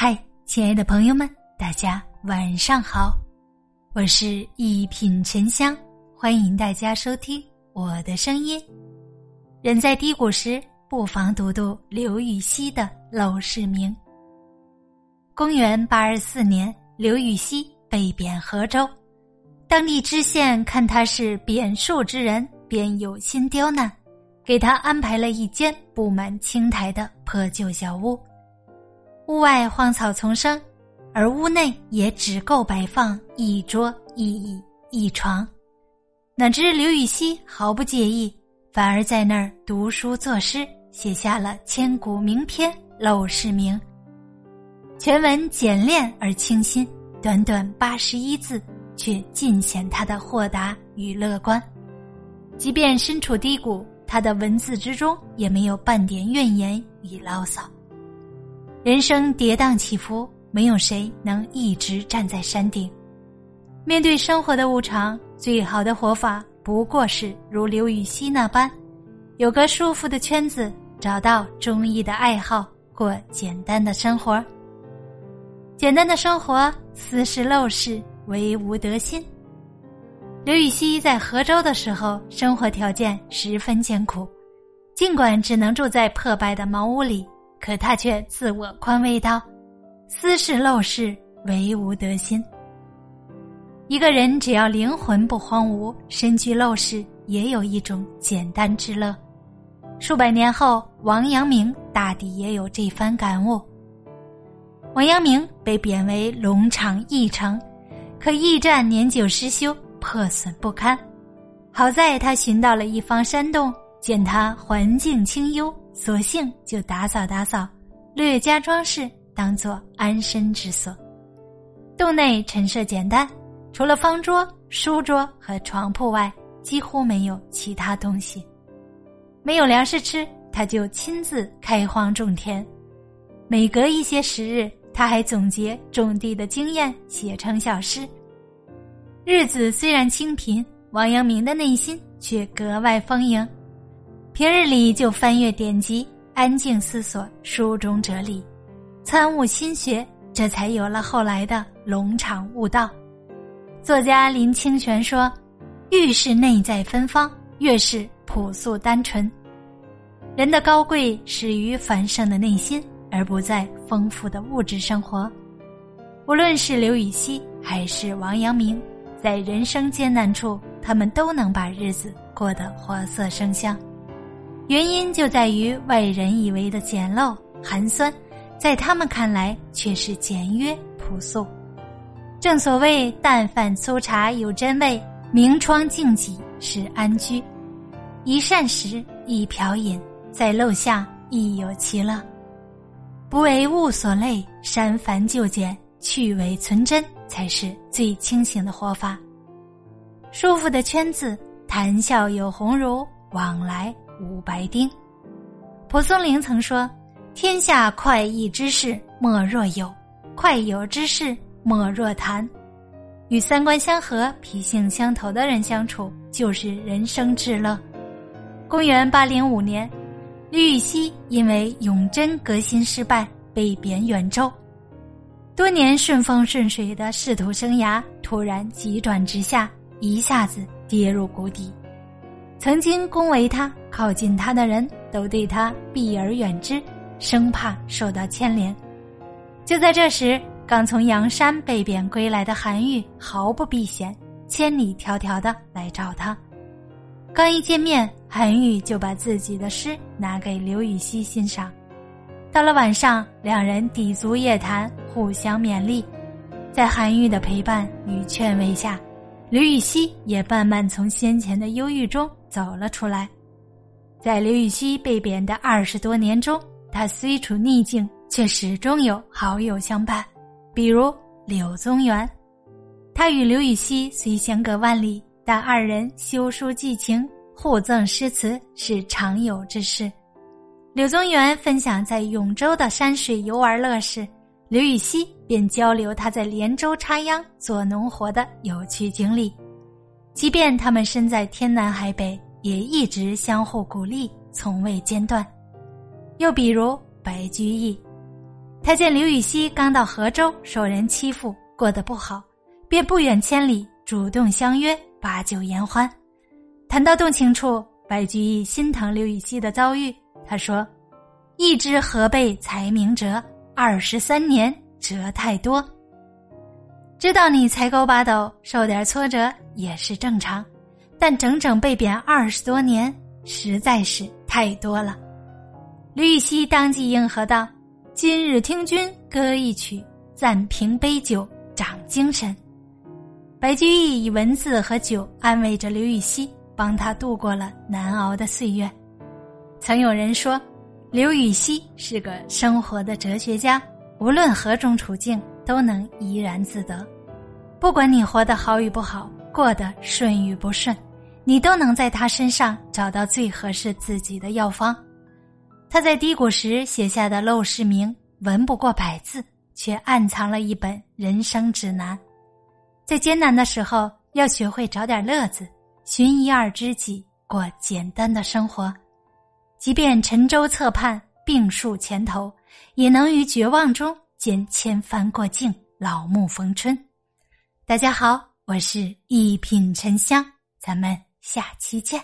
嗨，亲爱的朋友们，大家晚上好，我是一品沉香，欢迎大家收听我的声音。人在低谷时，不妨读读刘禹锡的《陋室铭》。公元八二四年，刘禹锡被贬河州，当地知县看他是贬庶之人，便有心刁难，给他安排了一间布满青苔的破旧小屋。屋外荒草丛生，而屋内也只够摆放一桌一椅一床。哪知刘禹锡毫不介意，反而在那儿读书作诗，写下了千古名篇《陋室铭》。全文简练而清新，短短八十一字，却尽显他的豁达与乐观。即便身处低谷，他的文字之中也没有半点怨言与牢骚。人生跌宕起伏，没有谁能一直站在山顶。面对生活的无常，最好的活法不过是如刘禹锡那般，有个舒服的圈子，找到中意的爱好，过简单的生活。简单的生活，斯是陋室，惟吾德馨。刘禹锡在河州的时候，生活条件十分艰苦，尽管只能住在破败的茅屋里。可他却自我宽慰道：“斯是陋室，惟吾德馨。”一个人只要灵魂不荒芜，身居陋室也有一种简单之乐。数百年后，王阳明大抵也有这番感悟。王阳明被贬为龙场驿丞，可驿站年久失修，破损不堪。好在他寻到了一方山洞，见他环境清幽。索性就打扫打扫，略加装饰，当做安身之所。洞内陈设简单，除了方桌、书桌和床铺外，几乎没有其他东西。没有粮食吃，他就亲自开荒种田。每隔一些时日，他还总结种地的经验，写成小诗。日子虽然清贫，王阳明的内心却格外丰盈。平日里就翻阅典籍，安静思索书中哲理，参悟心学，这才有了后来的龙场悟道。作家林清玄说：“越是内在芬芳，越是朴素单纯。人的高贵始于繁盛的内心，而不在丰富的物质生活。无论是刘禹锡还是王阳明，在人生艰难处，他们都能把日子过得活色生香。”原因就在于外人以为的简陋寒酸，在他们看来却是简约朴素。正所谓淡饭粗茶有真味，明窗净几是安居。一膳食，一瓢饮，在陋巷亦有其乐。不为物所累，删繁就简，去伪存真，才是最清醒的活法。舒服的圈子，谈笑有鸿儒，往来。无白丁，蒲松龄曾说：“天下快意之事莫若有，快有之事莫若谈。”与三观相合、脾性相投的人相处，就是人生至乐。公元八零五年，李禹锡因为永贞革新失败，被贬远州。多年顺风顺水的仕途生涯突然急转直下，一下子跌入谷底。曾经恭维他、靠近他的人都对他避而远之，生怕受到牵连。就在这时，刚从阳山被贬归来的韩愈毫不避嫌，千里迢迢的来找他。刚一见面，韩愈就把自己的诗拿给刘禹锡欣赏。到了晚上，两人抵足夜谈，互相勉励。在韩愈的陪伴与劝慰下，刘禹锡也慢慢从先前的忧郁中。走了出来，在刘禹锡被贬的二十多年中，他虽处逆境，却始终有好友相伴，比如柳宗元。他与刘禹锡虽相隔万里，但二人修书寄情，互赠诗词，是常有之事。柳宗元分享在永州的山水游玩乐事，刘禹锡便交流他在连州插秧做农活的有趣经历。即便他们身在天南海北，也一直相互鼓励，从未间断。又比如白居易，他见刘禹锡刚到河州，受人欺负，过得不好，便不远千里主动相约把酒言欢。谈到动情处，白居易心疼刘禹锡的遭遇，他说：“一枝河被才名折，二十三年折太多。”知道你才高八斗，受点挫折也是正常，但整整被贬二十多年，实在是太多了。刘禹锡当即应和道：“今日听君歌一曲，暂凭杯酒长精神。”白居易以文字和酒安慰着刘禹锡，帮他度过了难熬的岁月。曾有人说，刘禹锡是个生活的哲学家，无论何种处境。都能怡然自得，不管你活得好与不好，过得顺与不顺，你都能在他身上找到最合适自己的药方。他在低谷时写下的陋室铭，文不过百字，却暗藏了一本人生指南。在艰难的时候，要学会找点乐子，寻一二知己，过简单的生活。即便沉舟侧畔，病树前头，也能于绝望中。见千帆过尽，老木逢春。大家好，我是一品沉香，咱们下期见。